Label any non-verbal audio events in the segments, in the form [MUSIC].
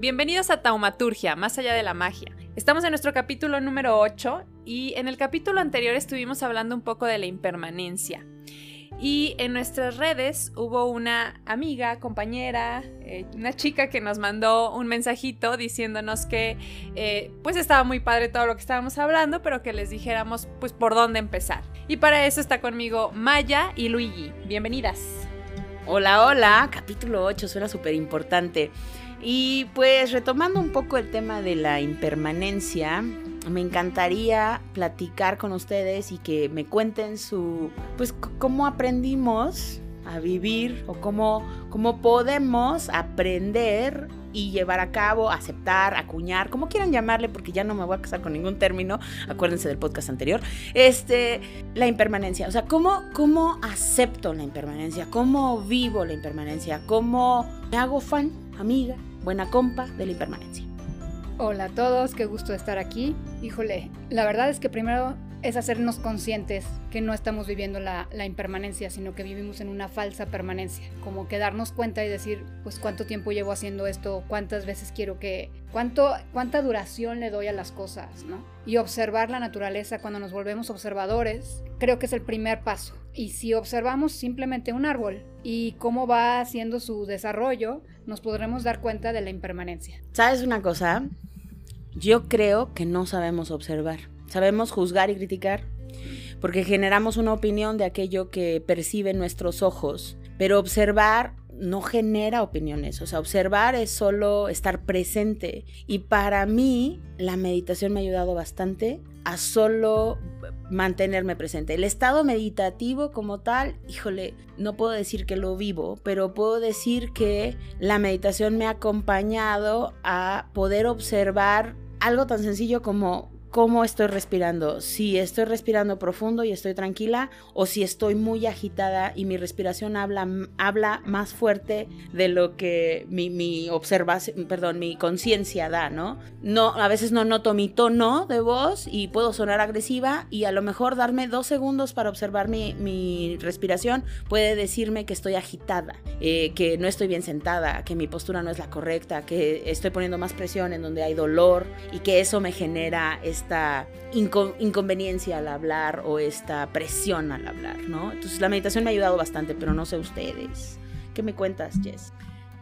Bienvenidos a Taumaturgia, más allá de la magia. Estamos en nuestro capítulo número 8 y en el capítulo anterior estuvimos hablando un poco de la impermanencia. Y en nuestras redes hubo una amiga, compañera, eh, una chica que nos mandó un mensajito diciéndonos que eh, pues estaba muy padre todo lo que estábamos hablando, pero que les dijéramos pues por dónde empezar. Y para eso está conmigo Maya y Luigi. Bienvenidas. Hola, hola, capítulo 8 suena súper importante. Y pues retomando un poco el tema de la impermanencia, me encantaría platicar con ustedes y que me cuenten su, pues cómo aprendimos a vivir o cómo, cómo podemos aprender y llevar a cabo, aceptar, acuñar, como quieran llamarle, porque ya no me voy a casar con ningún término, acuérdense del podcast anterior, este, la impermanencia, o sea, cómo, cómo acepto la impermanencia, cómo vivo la impermanencia, cómo me hago fan, amiga, buena compa de la impermanencia. Hola a todos, qué gusto estar aquí. Híjole, la verdad es que primero es hacernos conscientes que no estamos viviendo la, impermanencia, sino que vivimos en una falsa permanencia. Como que darnos cuenta y decir, pues cuánto tiempo llevo haciendo esto, cuántas veces quiero que, cuánto, cuánta duración le doy a las cosas, ¿no? Y observar la naturaleza cuando nos volvemos observadores, creo que es el primer paso. Y si observamos simplemente un árbol y cómo va haciendo su desarrollo, nos podremos dar cuenta de la impermanencia. ¿Sabes una cosa? Yo creo que no sabemos observar. Sabemos juzgar y criticar porque generamos una opinión de aquello que perciben nuestros ojos, pero observar no genera opiniones, o sea, observar es solo estar presente. Y para mí, la meditación me ha ayudado bastante a solo mantenerme presente. El estado meditativo como tal, híjole, no puedo decir que lo vivo, pero puedo decir que la meditación me ha acompañado a poder observar algo tan sencillo como cómo estoy respirando, si estoy respirando profundo y estoy tranquila o si estoy muy agitada y mi respiración habla, habla más fuerte de lo que mi, mi observación, perdón, mi conciencia da, ¿no? No, a veces no noto mi tono de voz y puedo sonar agresiva y a lo mejor darme dos segundos para observar mi, mi respiración puede decirme que estoy agitada, eh, que no estoy bien sentada, que mi postura no es la correcta, que estoy poniendo más presión en donde hay dolor y que eso me genera esta inconveniencia al hablar o esta presión al hablar, ¿no? Entonces la meditación me ha ayudado bastante, pero no sé ustedes. ¿Qué me cuentas, Jess?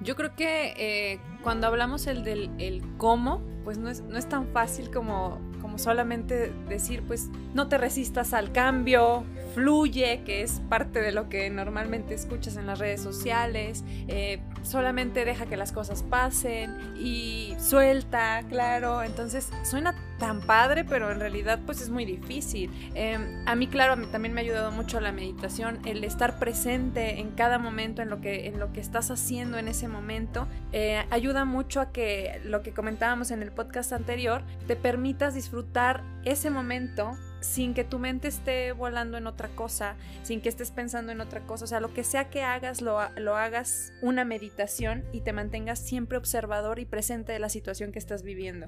Yo creo que eh, cuando hablamos el del el cómo, pues no es, no es tan fácil como, como solamente decir, pues no te resistas al cambio, fluye, que es parte de lo que normalmente escuchas en las redes sociales, eh, solamente deja que las cosas pasen y suelta, claro, entonces suena tan padre, pero en realidad pues es muy difícil. Em, a mí, claro, también me ha ayudado mucho la meditación, el estar presente en cada momento, en lo que, en lo que estás haciendo en ese momento, eh, ayuda mucho a que lo que comentábamos en el podcast anterior, te permitas disfrutar ese momento sin que tu mente esté volando en otra cosa, sin que estés pensando en otra cosa. O sea, lo que sea que hagas, lo, lo, hagas una meditación y te mantengas siempre observador y presente de la situación que estás viviendo.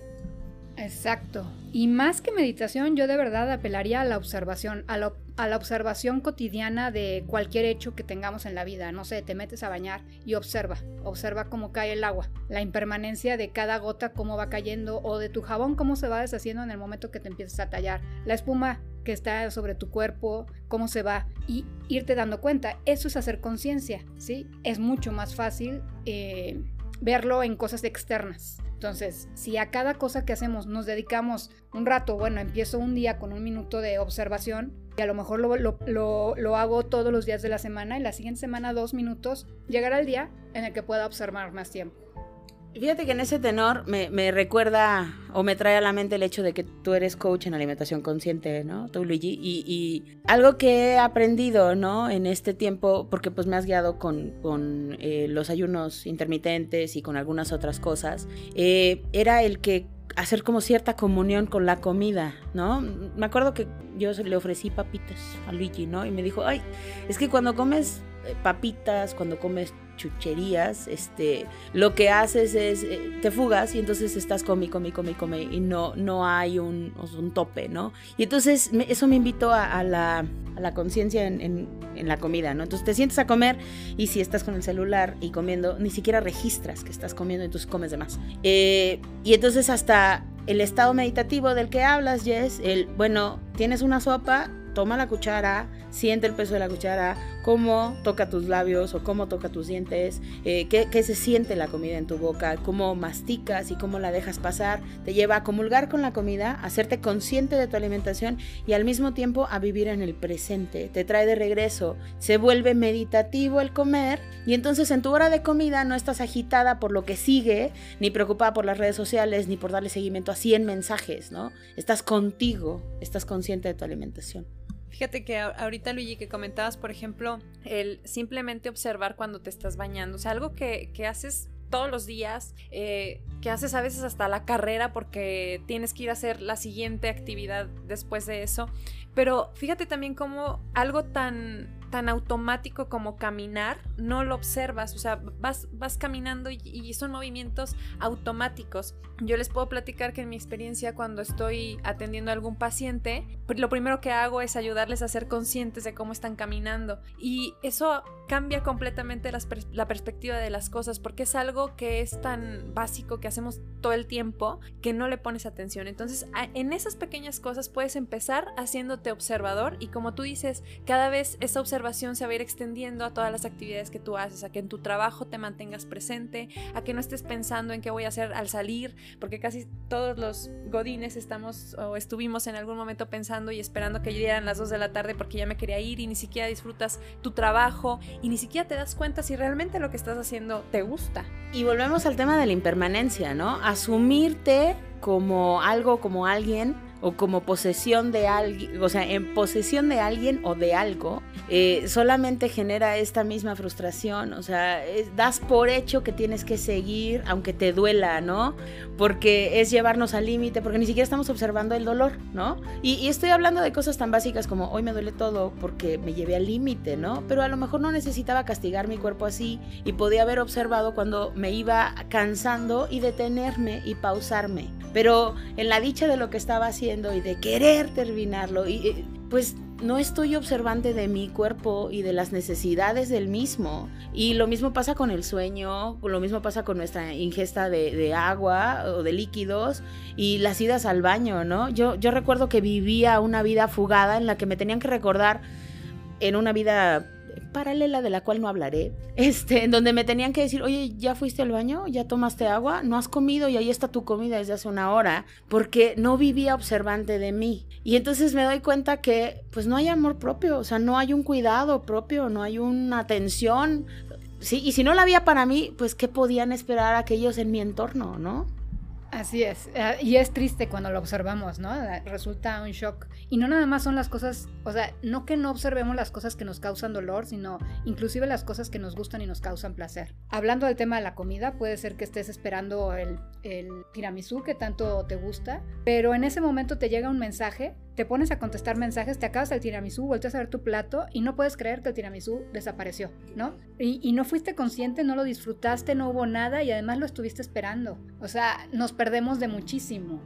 Exacto. Y más que meditación, yo de verdad apelaría a la observación, a, la observación cotidiana de cualquier hecho que tengamos en la vida. No sé, te metes a bañar y observa, observa cómo cae el agua, la impermanencia de cada gota, cómo va cayendo, o de tu jabón, cómo se va deshaciendo en el momento que te empiezas a tallar, la espuma que está sobre tu cuerpo, cómo se va, y irte dando cuenta. Eso es hacer conciencia, ¿sí? Es mucho más fácil eh, verlo en cosas externas. Entonces, si a cada cosa que hacemos nos dedicamos un rato, bueno, empiezo un día con un minuto de observación y a lo mejor lo, lo, lo, hago todos los días de la semana y la siguiente semana dos minutos, llegará el día en el que pueda observar más tiempo. Fíjate que en ese tenor me, recuerda o me trae a la mente el hecho de que tú eres coach en alimentación consciente, ¿no? Tú, Luigi. Y, algo que he aprendido, ¿no? En este tiempo, porque pues me has guiado con, eh, los ayunos intermitentes y con algunas otras cosas, eh, era el que hacer como cierta comunión con la comida, ¿no? Me acuerdo que yo le ofrecí papitas a Luigi, ¿no? Y me dijo, ay, es que cuando comes papitas, cuando comes chucherías, este, lo que haces es, eh, te fugas y entonces estás come, come, come, come y no, no hay un, un tope, ¿no? Y entonces eso me invitó a, la, a la conciencia en, en, la comida, ¿no? Entonces te sientes a comer y si estás con el celular y comiendo, ni siquiera registras que estás comiendo y entonces comes de más. Eh, y entonces hasta el estado meditativo del que hablas, Jess, el, bueno, tienes una sopa, toma la cuchara, siente el peso de la cuchara, cómo toca tus labios o cómo toca tus dientes, eh, qué, se siente la comida en tu boca, cómo masticas y cómo la dejas pasar, te lleva a comulgar con la comida, a hacerte consciente de tu alimentación y al mismo tiempo a vivir en el presente, te trae de regreso, se vuelve meditativo el comer y entonces en tu hora de comida no estás agitada por lo que sigue, ni preocupada por las redes sociales, ni por darle seguimiento a 100 mensajes, ¿no? Estás contigo, estás consciente de tu alimentación. Fíjate que ahorita, Luigi, que comentabas, por ejemplo, el simplemente observar cuando te estás bañando. O sea, algo que, haces todos los días, eh, que haces a veces hasta la carrera porque tienes que ir a hacer la siguiente actividad después de eso. Pero fíjate también como algo tan tan automático como caminar, no lo observas, o sea, vas, vas caminando y, son movimientos automáticos. Yo les puedo platicar que en mi experiencia cuando estoy atendiendo a algún paciente, lo primero que hago es ayudarles a ser conscientes de cómo están caminando y eso cambia completamente la perspectiva de las cosas porque es algo que es tan básico que hacemos todo el tiempo que no le pones atención. Entonces, en esas pequeñas cosas puedes empezar haciéndote observador y como tú dices, cada vez esa observación se va a ir extendiendo a todas las actividades que tú haces, a que en tu trabajo te mantengas presente, a que no estés pensando en qué voy a hacer al salir, porque casi todos los godines estamos o estuvimos en algún momento pensando y esperando que llegaran las 2 de la tarde porque ya me quería ir y ni siquiera disfrutas tu trabajo y ni siquiera te das cuenta si realmente lo que estás haciendo te gusta. Y volvemos al tema de la impermanencia, ¿no? Asumirte como algo, como alguien o como posesión de alguien, o sea, en posesión de alguien o de algo, eh, solamente genera esta misma frustración, o sea, das por hecho que tienes que seguir aunque te duela, ¿no? Porque es llevarnos al límite, porque ni siquiera estamos observando el dolor, ¿no? Y, y, estoy hablando de cosas tan básicas como hoy me duele todo porque me llevé al límite, ¿no? Pero a lo mejor no necesitaba castigar mi cuerpo así y podía haber observado cuando me iba cansando y detenerme y pausarme. Pero en la dicha de lo que estaba haciendo y de querer terminarlo, y, pues no estoy observante de mi cuerpo y de las necesidades del mismo. Y lo mismo pasa con el sueño, lo mismo pasa con nuestra ingesta de, agua o de líquidos y las idas al baño, ¿no? Yo, yo recuerdo que vivía una vida fugada en la que me tenían que recordar en una vida paralela de la cual no hablaré, [LAUGHS] este, en donde me tenían que decir, oye, ¿ya fuiste al baño? ¿Ya tomaste agua? ¿No has comido? Y ahí está tu comida desde hace una hora, porque no vivía observante de mí. Y entonces me doy cuenta que pues no hay amor propio, o sea, no hay un cuidado propio, no hay una atención. Sí, y si no la había para mí, pues ¿qué podían esperar aquellos en mi entorno, no? Así es, eh, y es triste cuando lo observamos, ¿no? Resulta un shock. Y no nada más son las cosas, o sea, no que no observemos las cosas que nos causan dolor, sino inclusive las cosas que nos gustan y nos causan placer. Hablando del tema de la comida, puede ser que estés esperando el, el tiramisú que tanto te gusta, pero en ese momento te llega un mensaje te pones a contestar mensajes, te acabas el tiramisú, vuelves a ver tu plato y no puedes creer que el tiramisú desapareció, ¿no? Y, y, no fuiste consciente, no lo disfrutaste, no hubo nada y además lo estuviste esperando. O sea, nos perdemos de muchísimo.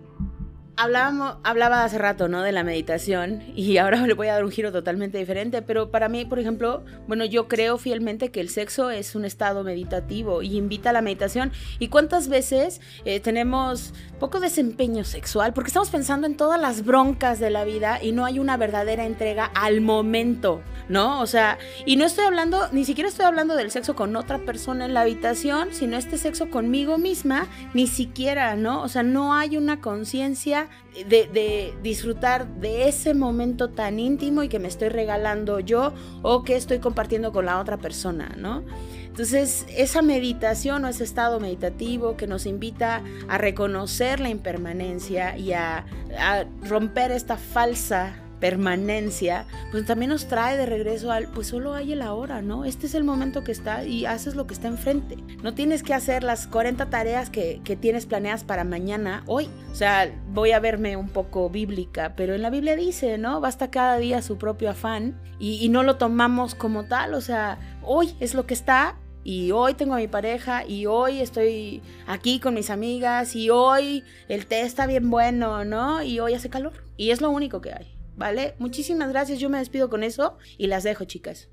Hablábamos, hablaba hace rato, ¿no? De la meditación y [LAUGHS] ahora le voy a dar un giro totalmente diferente, pero para mí, por ejemplo, bueno, yo creo fielmente que el sexo es un estado meditativo y invita a la meditación. ¿Y cuántas veces eh, tenemos poco desempeño sexual? Porque estamos pensando en todas las broncas de la vida y no hay una verdadera entrega al momento, ¿no? O sea, y no estoy hablando, ni siquiera estoy hablando del sexo con otra persona en la habitación, sino este sexo conmigo misma, ni siquiera, ¿no? O sea, no hay una conciencia de, disfrutar de ese momento tan íntimo y que me estoy regalando yo o que estoy compartiendo con la otra persona, ¿no? Entonces, esa meditación o ese estado meditativo que nos invita a reconocer la impermanencia y a romper esta falsa permanencia, pues también nos trae de regreso al, pues solo hay el ahora, ¿no? Este es el momento que está y haces lo que está enfrente. No tienes que hacer las 40 tareas que, que tienes planeadas para mañana, hoy. O sea, voy a verme un poco bíblica, pero en la Biblia dice, ¿no? Basta cada día su propio afán y, y no lo tomamos como tal, o sea, hoy es lo que está y hoy tengo a mi pareja y hoy estoy aquí con mis amigas y hoy el té está bien bueno, ¿no? Y hoy hace calor. Y es lo único que hay, ¿vale? Muchísimas gracias, yo me despido con eso y las dejo, chicas.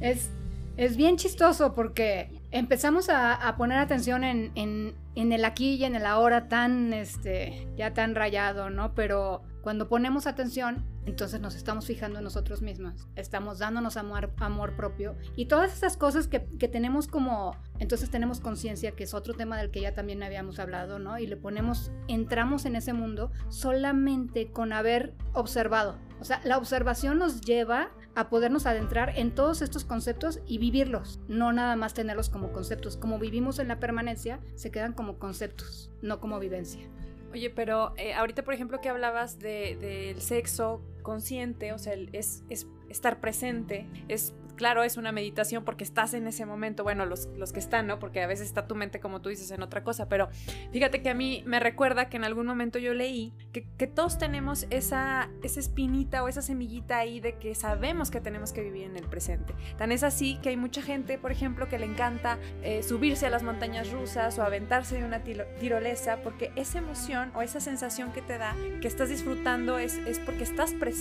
Es, es bien chistoso porque empezamos a, poner atención en, en, en, el aquí y en el ahora tan, este, ya tan rayado, ¿no? Pero cuando ponemos atención, entonces nos estamos fijando en nosotros mismos, estamos dándonos amor, amor propio y todas esas cosas que, que tenemos como, entonces tenemos conciencia, que es otro tema del que ya también habíamos hablado, ¿no? Y le ponemos, entramos en ese mundo solamente con haber observado. O sea, la observación nos lleva a podernos adentrar en todos estos conceptos y vivirlos, no nada más tenerlos como conceptos. Como vivimos en la permanencia, se quedan como conceptos, no como vivencia. Oye, pero eh, ahorita, por ejemplo, que hablabas del sexo consciente, o sea, es, es estar presente, es claro, es una meditación porque estás en ese momento, bueno, los, los, que están, ¿no? Porque a veces está tu mente, como tú dices, en otra cosa, pero fíjate que a mí me recuerda que en algún momento yo leí que, que todos tenemos esa, esa espinita o esa semillita ahí de que sabemos que tenemos que vivir en el presente. Tan es así que hay mucha gente, por ejemplo, que le encanta eh, subirse a las montañas rusas o aventarse de una tirolesa porque esa emoción o esa sensación que te da, que estás disfrutando, es, es porque estás presente,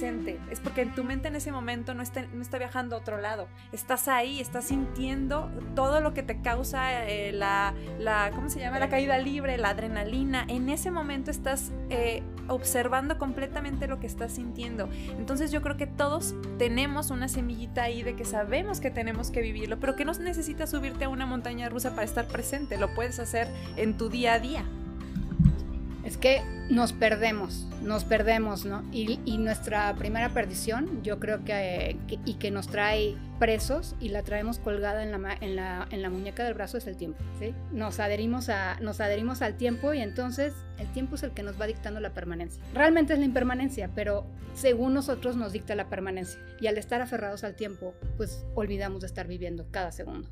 es porque en tu mente en ese momento no está, no está viajando a otro lado Estás ahí, estás sintiendo todo lo que te causa eh, la, la, ¿cómo se llama? La caída libre, la adrenalina. En ese momento estás eh, observando completamente lo que estás sintiendo. Entonces yo creo que todos tenemos una semillita ahí de que sabemos que tenemos que vivirlo, pero que no necesitas subirte a una montaña rusa para estar presente. Lo puedes hacer en tu día a día. Es que nos perdemos, nos perdemos, ¿no? Y, nuestra primera perdición, yo creo que, y que nos trae presos y la traemos colgada en la, muñeca del brazo es el tiempo, ¿sí? Nos adherimos, a, nos adherimos al tiempo y entonces el tiempo es el que nos va dictando la permanencia. Realmente es la impermanencia, pero según nosotros nos dicta la permanencia. Y al estar aferrados al tiempo, pues olvidamos de estar viviendo cada segundo.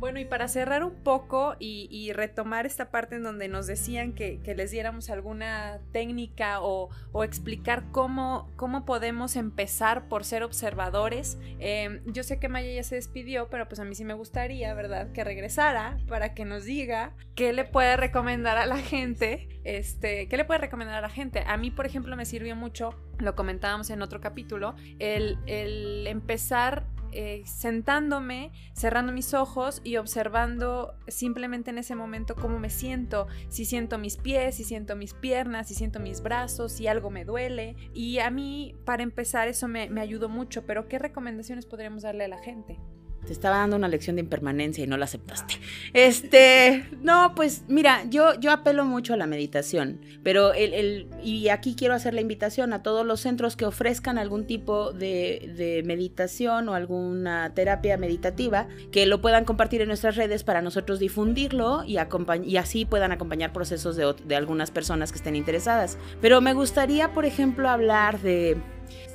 Bueno, y para cerrar un poco y, retomar esta parte en donde nos decían que, les diéramos alguna técnica o, explicar cómo, cómo, podemos empezar por ser observadores. Em, yo sé que Maya ya se despidió, pero pues a mí sí me gustaría, ¿verdad?, que regresara para que nos diga qué le puede recomendar a la gente. Este, ¿qué le puede recomendar a la gente? A mí, por ejemplo, me sirvió mucho, lo comentábamos en otro capítulo, el, el empezar eh, sentándome, cerrando mis ojos y observando simplemente en ese momento cómo me siento, si siento mis pies, si siento mis piernas, si siento mis brazos, si algo me duele. Y a mí, para empezar, eso me, me ayudó mucho, pero ¿qué recomendaciones podríamos darle a la gente? Te estaba dando una lección de impermanencia y no la aceptaste. Este, no, pues mira, yo, yo apelo mucho a la meditación, pero el, el, y aquí quiero hacer la invitación a todos los centros que ofrezcan algún tipo de, de meditación o alguna terapia meditativa, que lo puedan compartir en nuestras redes para nosotros difundirlo y, y así puedan acompañar procesos de, de algunas personas que estén interesadas. Pero me gustaría, por ejemplo, hablar de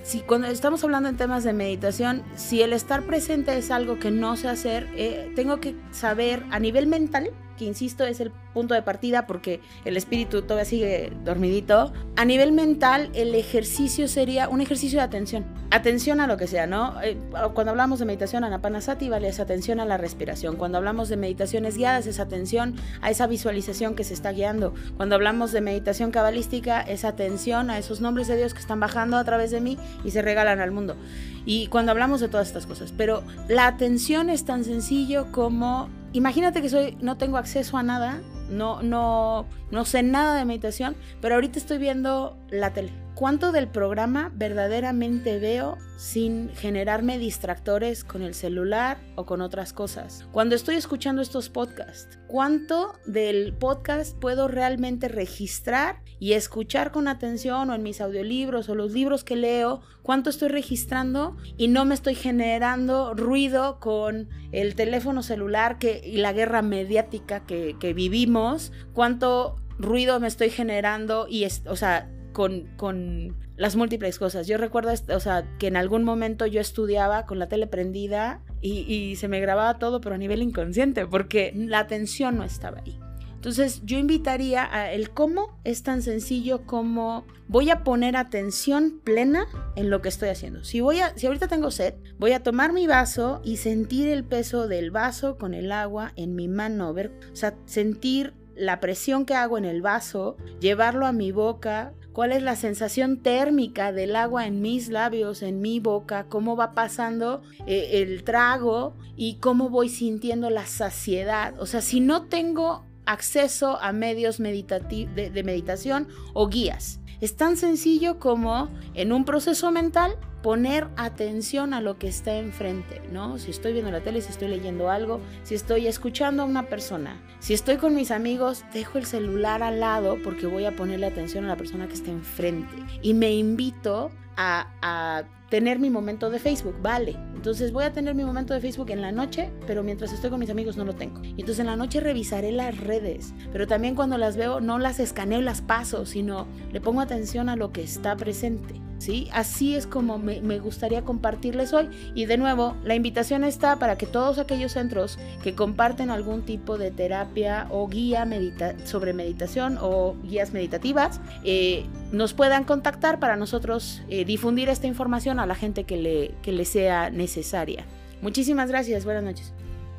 si cuando estamos hablando en temas de meditación, si el estar presente es algo que no sé hacer, eh, tengo que saber a nivel mental que insisto es el punto de partida porque el espíritu todavía sigue dormidito. A nivel mental, el ejercicio sería un ejercicio de atención. Atención a lo que sea, ¿no? Eh, cuando hablamos de meditación anapanasati, vale, es atención a la respiración. Cuando hablamos de meditaciones guiadas, es atención a esa visualización que se está guiando. Cuando hablamos de meditación cabalística, es atención a esos nombres de Dios que están bajando a través de mí y se regalan al mundo. Y cuando hablamos de todas estas cosas, pero la atención es tan sencillo como imagínate que soy, no tengo acceso a nada, no, no, no sé nada de meditación, pero ahorita estoy viendo la tele. ¿Cuánto del programa verdaderamente veo sin generarme distractores con el celular o con otras cosas? Cuando estoy escuchando estos podcasts, ¿cuánto del podcast puedo realmente registrar y escuchar con atención o en mis audiolibros o los libros que leo? ¿Cuánto estoy registrando y no me estoy generando ruido con el teléfono celular que, y la guerra mediática que, que vivimos? ¿Cuánto ruido me estoy generando y, es, o sea, con, las múltiples cosas. Yo recuerdo, o sea, que en algún momento yo estudiaba con la tele prendida y, y se me grababa todo, pero a nivel inconsciente, porque la atención no estaba ahí. Entonces yo invitaría a el cómo es tan sencillo como voy a poner atención plena en lo que estoy haciendo. Si voy a, si ahorita tengo sed, voy a tomar mi vaso y sentir el peso del vaso con el agua en mi mano, ver, o sea, sentir la presión que hago en el vaso, llevarlo a mi boca, cuál es la sensación térmica del agua en mis labios, en mi boca, cómo va pasando eh, el trago y cómo voy sintiendo la saciedad. O sea, si no tengo acceso a medios de, de meditación o guías, es tan sencillo como en un proceso mental poner atención a lo que está enfrente, ¿no? Si estoy viendo la tele, si estoy leyendo algo, si estoy escuchando a una persona, si estoy con mis amigos, dejo el celular al lado porque voy a ponerle atención a la persona que está enfrente y me invito a, tener mi momento de Facebook, vale. Entonces voy a tener mi momento de Facebook en la noche, pero mientras estoy con mis amigos no lo tengo. Y entonces en la noche revisaré las redes, pero también cuando las veo no las escaneo y las paso, sino le pongo atención a lo que está presente. ¿Sí? Así es como me, gustaría compartirles hoy. Y de nuevo, la invitación está para que todos aquellos centros que comparten algún tipo de terapia o guía sobre meditación o guías meditativas, eh, nos puedan contactar para nosotros eh, difundir esta información a la gente que le, que le sea necesaria. Muchísimas gracias, buenas noches.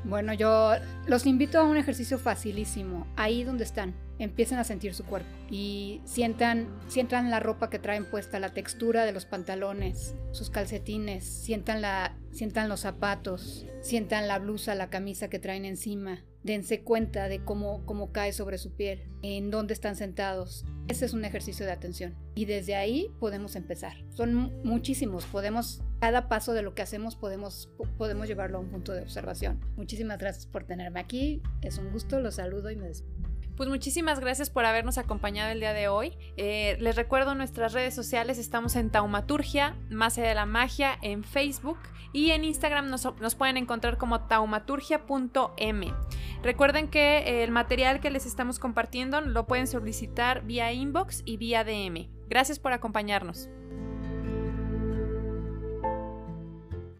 Bueno, yo los invito a un ejercicio facilísimo, ahí donde están empiecen a sentir su cuerpo y sientan, sientan la ropa que traen puesta, la textura de los pantalones, sus calcetines, sientan, la, sientan los zapatos, sientan la blusa, la camisa que traen encima. Dense cuenta de cómo, cómo cae sobre su piel, en dónde están sentados. Ese es un ejercicio de atención. Y desde ahí podemos empezar. Son muchísimos. Podemos, cada paso de lo que hacemos podemos, podemos llevarlo a un punto de observación. Muchísimas gracias por tenerme aquí. Es un gusto, los saludo y me despido. Pues muchísimas gracias por habernos acompañado el día de hoy. Eh, les recuerdo nuestras redes sociales, estamos en Taumaturgia, Más de la magia, en Facebook y en Instagram nos, nos pueden encontrar como taumaturgia.m. Recuerden que el material que les estamos compartiendo lo pueden solicitar vía inbox y vía DM. Gracias por acompañarnos.